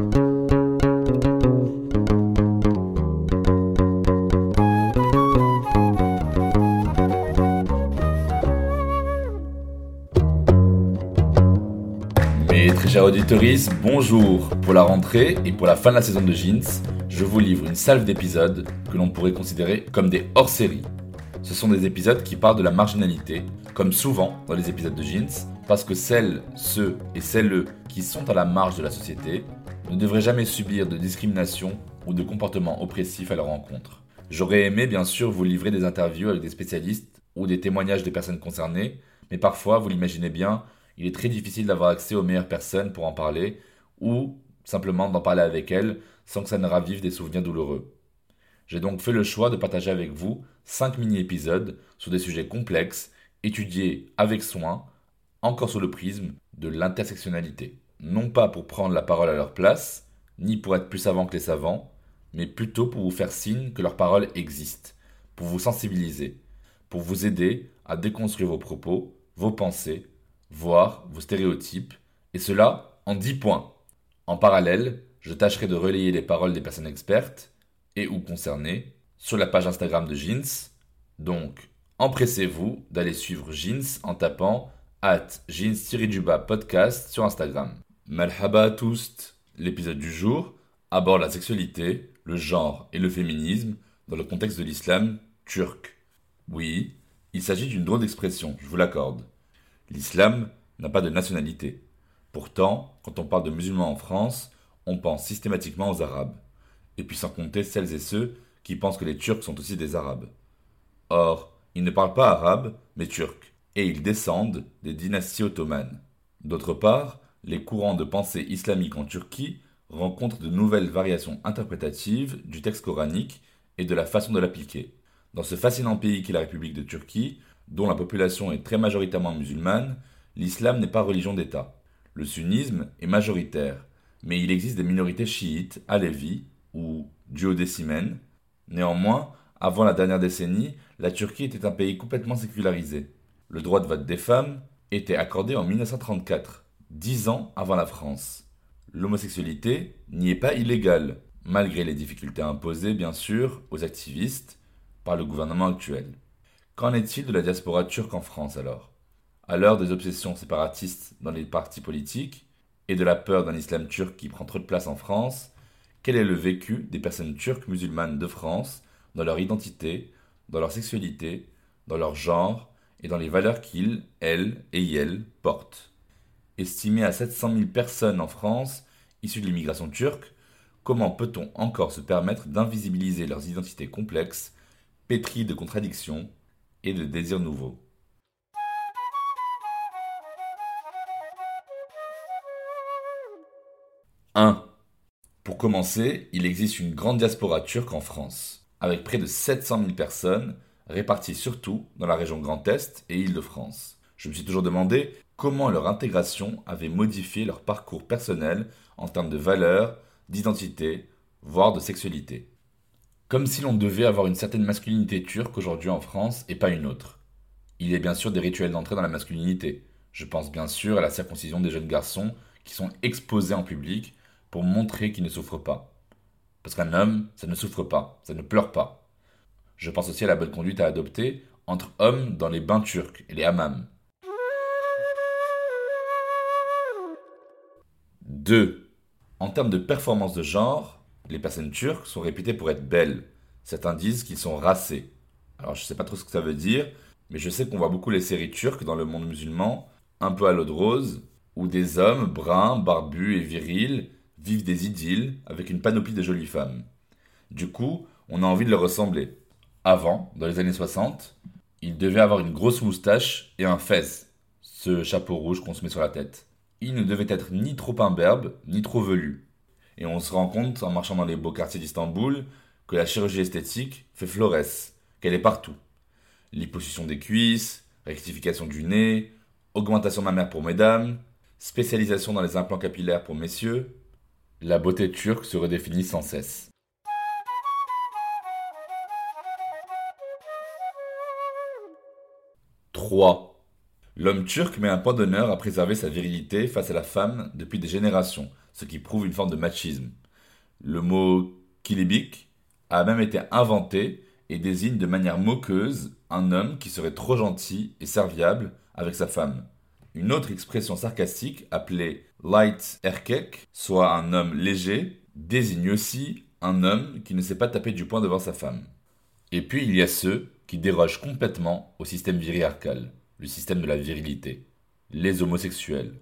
Mes très chers auditeurs, bonjour Pour la rentrée et pour la fin de la saison de Jeans, je vous livre une salve d'épisodes que l'on pourrait considérer comme des hors-séries. Ce sont des épisodes qui parlent de la marginalité, comme souvent dans les épisodes de Jeans, parce que celles, ceux et celles qui sont à la marge de la société ne devraient jamais subir de discrimination ou de comportements oppressifs à leur rencontre. J'aurais aimé bien sûr vous livrer des interviews avec des spécialistes ou des témoignages des personnes concernées, mais parfois, vous l'imaginez bien, il est très difficile d'avoir accès aux meilleures personnes pour en parler, ou simplement d'en parler avec elles sans que ça ne ravive des souvenirs douloureux. J'ai donc fait le choix de partager avec vous 5 mini-épisodes sur des sujets complexes, étudiés avec soin, encore sous le prisme de l'intersectionnalité. Non pas pour prendre la parole à leur place, ni pour être plus savants que les savants, mais plutôt pour vous faire signe que leur parole existe, pour vous sensibiliser, pour vous aider à déconstruire vos propos, vos pensées, voire vos stéréotypes, et cela en 10 points. En parallèle, je tâcherai de relayer les paroles des personnes expertes et ou concernées sur la page Instagram de Jeans. Donc, empressez-vous d'aller suivre Jeans en tapant at jeans podcast sur Instagram. Malhaba L'épisode du jour aborde la sexualité, le genre et le féminisme dans le contexte de l'islam turc. Oui, il s'agit d'une drôle d'expression, je vous l'accorde. L'islam n'a pas de nationalité. Pourtant, quand on parle de musulmans en France, on pense systématiquement aux Arabes. Et puis sans compter celles et ceux qui pensent que les Turcs sont aussi des Arabes. Or, ils ne parlent pas arabe, mais turc, et ils descendent des dynasties ottomanes. D'autre part, les courants de pensée islamique en Turquie rencontrent de nouvelles variations interprétatives du texte coranique et de la façon de l'appliquer. Dans ce fascinant pays qu'est la République de Turquie, dont la population est très majoritairement musulmane, l'islam n'est pas religion d'État. Le sunnisme est majoritaire, mais il existe des minorités chiites, alévis ou duodécimènes. Néanmoins, avant la dernière décennie, la Turquie était un pays complètement sécularisé. Le droit de vote des femmes était accordé en 1934, dix ans avant la France. L'homosexualité n'y est pas illégale, malgré les difficultés imposées, bien sûr, aux activistes par le gouvernement actuel. Qu'en est-il de la diaspora turque en France alors? À l'heure des obsessions séparatistes dans les partis politiques et de la peur d'un islam turc qui prend trop de place en France, quel est le vécu des personnes turques musulmanes de France dans leur identité, dans leur sexualité, dans leur genre et dans les valeurs qu'ils, elles et elles portent? Estimé à 700 000 personnes en France issues de l'immigration turque, comment peut-on encore se permettre d'invisibiliser leurs identités complexes, pétries de contradictions et de désirs nouveaux. « 1. Pour commencer, il existe une grande diaspora turque en France, avec près de 700 000 personnes réparties surtout dans la région Grand Est et Île-de-France. Je me suis toujours demandé comment leur intégration avait modifié leur parcours personnel en termes de valeurs, d'identité, voire de sexualité. Comme si l'on devait avoir une certaine masculinité turque aujourd'hui en France et pas une autre. Il y a bien sûr des rituels d'entrée dans la masculinité. Je pense bien sûr à la circoncision des jeunes garçons qui sont exposés en public pour montrer qu'ils ne souffrent pas. Parce qu'un homme, ça ne souffre pas, ça ne pleure pas. Je pense aussi à la bonne conduite à adopter entre hommes dans les bains turcs et les hammams. 2. En termes de performance de genre, les personnes turques sont réputées pour être belles. Certains disent qu'ils sont racés. Alors je ne sais pas trop ce que ça veut dire, mais je sais qu'on voit beaucoup les séries turques dans le monde musulman, un peu à l'eau de rose, où des hommes bruns, barbus et virils vivent des idylles avec une panoplie de jolies femmes. Du coup, on a envie de leur ressembler. Avant, dans les années 60, ils devaient avoir une grosse moustache et un fez, ce chapeau rouge qu'on se met sur la tête. Il ne devait être ni trop imberbe, ni trop velu. Et on se rend compte, en marchant dans les beaux quartiers d'Istanbul, que la chirurgie esthétique fait florès, qu'elle est partout. Liposuction des cuisses, rectification du nez, augmentation mammaire pour mesdames, spécialisation dans les implants capillaires pour messieurs, la beauté turque se redéfinit sans cesse. « 3. L'homme turc met un point d'honneur à préserver sa virilité face à la femme depuis des générations, ce qui prouve une forme de machisme. Le mot kilibik a même été inventé et désigne de manière moqueuse un homme qui serait trop gentil et serviable avec sa femme. Une autre expression sarcastique appelée light erkek, soit un homme léger, désigne aussi un homme qui ne sait pas taper du poing devant sa femme. Et puis il y a ceux qui dérogent complètement au système viriarcal le système de la virilité, les homosexuels.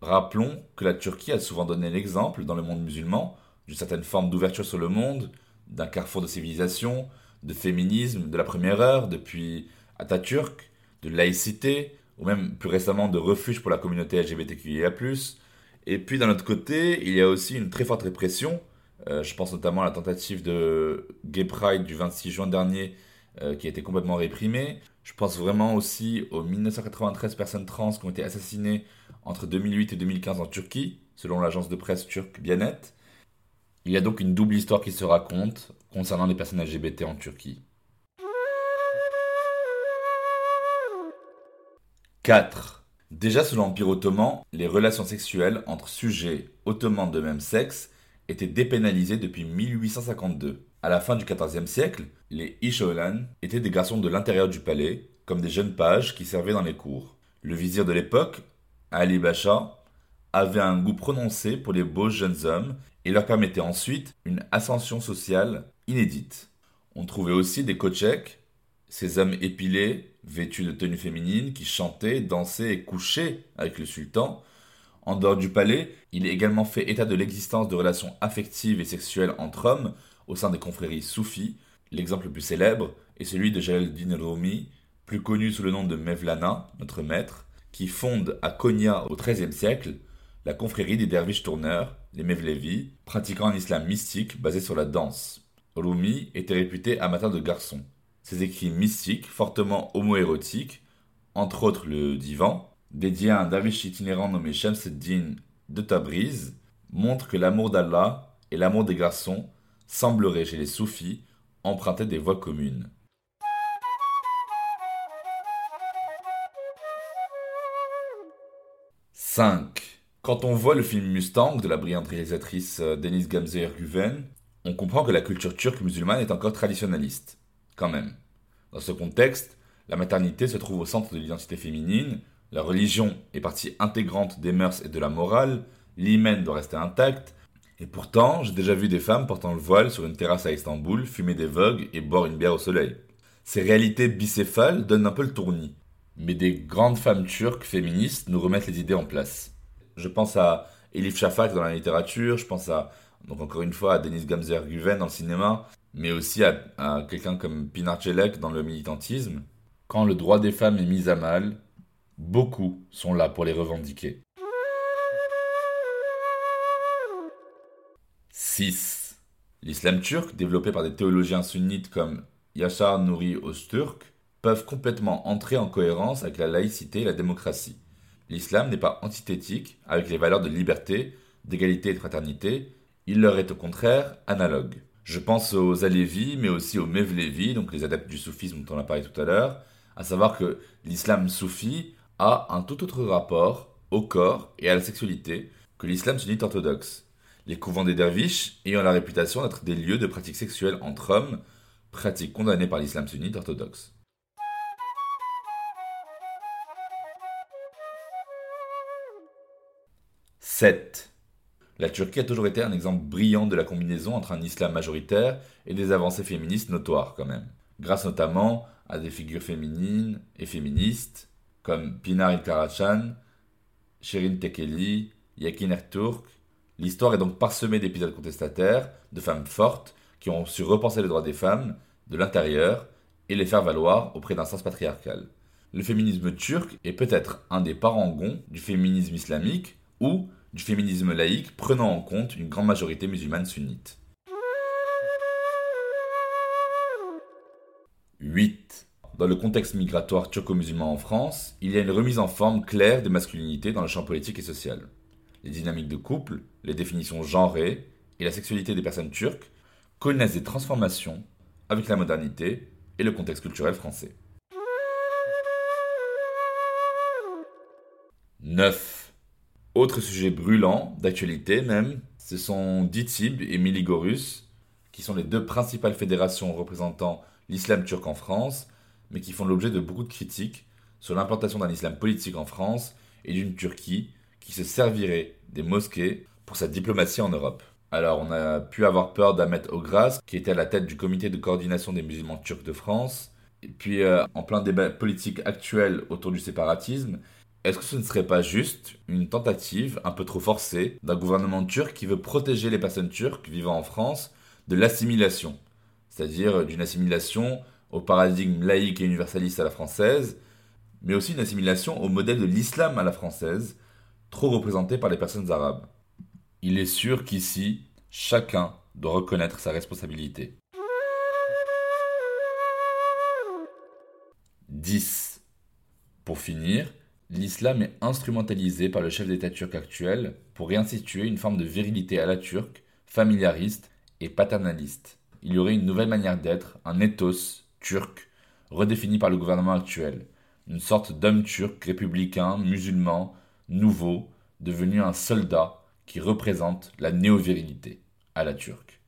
Rappelons que la Turquie a souvent donné l'exemple dans le monde musulman d'une certaine forme d'ouverture sur le monde, d'un carrefour de civilisation, de féminisme de la première heure depuis Atatürk, de laïcité, ou même plus récemment de refuge pour la communauté LGBTQIA+. Et puis d'un autre côté, il y a aussi une très forte répression. Euh, je pense notamment à la tentative de Gay Pride du 26 juin dernier euh, qui a été complètement réprimée. Je pense vraiment aussi aux 1993 personnes trans qui ont été assassinées entre 2008 et 2015 en Turquie, selon l'agence de presse turque Bianet. Il y a donc une double histoire qui se raconte concernant les personnes LGBT en Turquie. 4. Déjà sous l'Empire ottoman, les relations sexuelles entre sujets ottomans de même sexe étaient dépénalisées depuis 1852. À la fin du XIVe siècle, les Isholan étaient des garçons de l'intérieur du palais, comme des jeunes pages qui servaient dans les cours. Le vizir de l'époque, Ali Bacha, avait un goût prononcé pour les beaux jeunes hommes et leur permettait ensuite une ascension sociale inédite. On trouvait aussi des kocheks, ces hommes épilés, vêtus de tenues féminines, qui chantaient, dansaient et couchaient avec le sultan. En dehors du palais, il est également fait état de l'existence de relations affectives et sexuelles entre hommes, au sein des confréries soufis. L'exemple le plus célèbre est celui de Jalaluddin Rumi, plus connu sous le nom de Mevlana, notre maître, qui fonde à Konya au XIIIe siècle la confrérie des derviches tourneurs, les Mevlevi, pratiquant un islam mystique basé sur la danse. Rumi était réputé amateur de garçons. Ses écrits mystiques, fortement homoérotiques, entre autres le divan, dédié à un derviche itinérant nommé Shamseddin de Tabriz, montrent que l'amour d'Allah et l'amour des garçons semblerait chez les soufis emprunter des voies communes. « 5. Quand on voit le film Mustang de la brillante réalisatrice euh, Denise Gamze Erguven, on comprend que la culture turque musulmane est encore traditionnaliste. Quand même. Dans ce contexte, la maternité se trouve au centre de l'identité féminine, la religion est partie intégrante des mœurs et de la morale, l'hymen doit rester intact, et pourtant, j'ai déjà vu des femmes portant le voile sur une terrasse à Istanbul, fumer des vogues et boire une bière au soleil. Ces réalités bicéphales donnent un peu le tournis. Mais des grandes femmes turques féministes nous remettent les idées en place. Je pense à Elif Shafak dans la littérature, je pense à, donc encore une fois, à Denis Gamzer Guven dans le cinéma, mais aussi à, à quelqu'un comme Pinar Celek dans le militantisme. Quand le droit des femmes est mis à mal, beaucoup sont là pour les revendiquer. 6. L'islam turc, développé par des théologiens sunnites comme Yashar Nouri Öztürk, peuvent complètement entrer en cohérence avec la laïcité et la démocratie. L'islam n'est pas antithétique avec les valeurs de liberté, d'égalité et de fraternité, il leur est au contraire analogue. Je pense aux Alevis, mais aussi aux Mevlevi, donc les adeptes du soufisme dont on a parlé tout à l'heure, à savoir que l'islam soufi a un tout autre rapport au corps et à la sexualité que l'islam sunnite orthodoxe les couvents des derviches ayant la réputation d'être des lieux de pratiques sexuelles entre hommes, pratique condamnée par l'islam sunnite orthodoxe. « 7. La Turquie a toujours été un exemple brillant de la combinaison entre un islam majoritaire et des avancées féministes notoires quand même, grâce notamment à des figures féminines et féministes comme Pinar İlkaraçan, Shirin Tekeli, Yakin Erturk, L'histoire est donc parsemée d'épisodes contestataires, de femmes fortes, qui ont su repenser les droits des femmes, de l'intérieur, et les faire valoir auprès d'un sens patriarcal. Le féminisme turc est peut-être un des parangons du féminisme islamique, ou du féminisme laïque prenant en compte une grande majorité musulmane sunnite. 8. Dans le contexte migratoire turco-musulman en France, il y a une remise en forme claire des masculinités dans le champ politique et social. Les dynamiques de couple, les définitions genrées et la sexualité des personnes turques connaissent des transformations avec la modernité et le contexte culturel français. 9. Autre sujet brûlant, d'actualité même, ce sont Ditib et Miligorus, qui sont les deux principales fédérations représentant l'islam turc en France, mais qui font l'objet de beaucoup de critiques sur l'implantation d'un islam politique en France et d'une Turquie qui se servirait des mosquées pour sa diplomatie en Europe. Alors, on a pu avoir peur d'Ahmet Ogras, qui était à la tête du comité de coordination des musulmans turcs de France. Et puis, euh, en plein débat politique actuel autour du séparatisme, est-ce que ce ne serait pas juste une tentative un peu trop forcée d'un gouvernement turc qui veut protéger les personnes turques vivant en France de l'assimilation? C'est-à-dire d'une assimilation au paradigme laïque et universaliste à la française, mais aussi une assimilation au modèle de l'islam à la française, trop représenté par les personnes arabes. Il est sûr qu'ici, chacun doit reconnaître sa responsabilité. 10. Pour finir, l'islam est instrumentalisé par le chef d'État turc actuel pour réinstituer une forme de virilité à la turque, familiariste et paternaliste. Il y aurait une nouvelle manière d'être, un ethos turc, redéfini par le gouvernement actuel, une sorte d'homme turc républicain, musulman, nouveau, devenu un soldat qui représente la néo-virilité à la turque.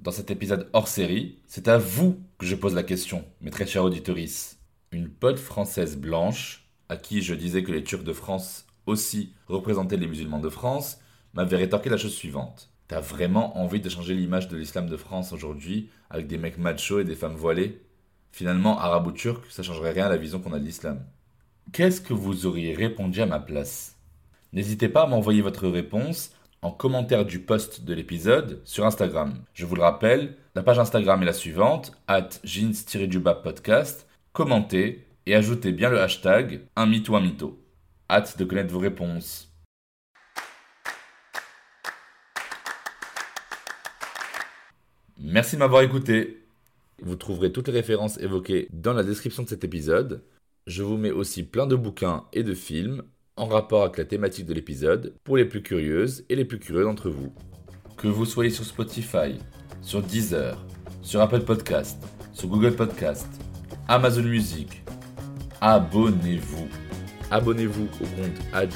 Dans cet épisode hors série, c'est à vous que je pose la question, mes très chers auditoris. Une pote française blanche, à qui je disais que les Turcs de France aussi représentaient les musulmans de France, m'avait rétorqué la chose suivante. T'as vraiment envie de changer l'image de l'islam de France aujourd'hui avec des mecs machos et des femmes voilées? Finalement, arabe ou turc, ça changerait rien à la vision qu'on a de l'islam. Qu'est-ce que vous auriez répondu à ma place? N'hésitez pas à m'envoyer votre réponse en commentaire du post de l'épisode sur Instagram. Je vous le rappelle, la page Instagram est la suivante, at jeans podcast. Commentez et ajoutez bien le hashtag un mytho un mytho. Hâte de connaître vos réponses. Merci de m'avoir écouté. Vous trouverez toutes les références évoquées dans la description de cet épisode. Je vous mets aussi plein de bouquins et de films en rapport avec la thématique de l'épisode pour les plus curieuses et les plus curieux d'entre vous. Que vous soyez sur Spotify, sur Deezer, sur Apple Podcast, sur Google Podcast, Amazon Music, abonnez-vous. Abonnez-vous au compte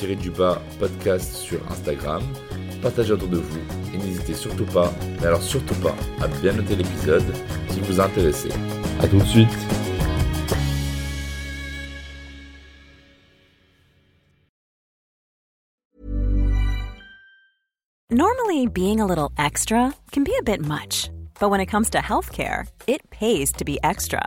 jeans-du-bas podcast sur Instagram, partagez autour de vous et n'hésitez surtout pas, mais alors surtout pas, à bien noter l'épisode si vous intéressez. A tout de suite Normally, being a little extra can be a bit much, but when it comes to healthcare, it pays to be extra.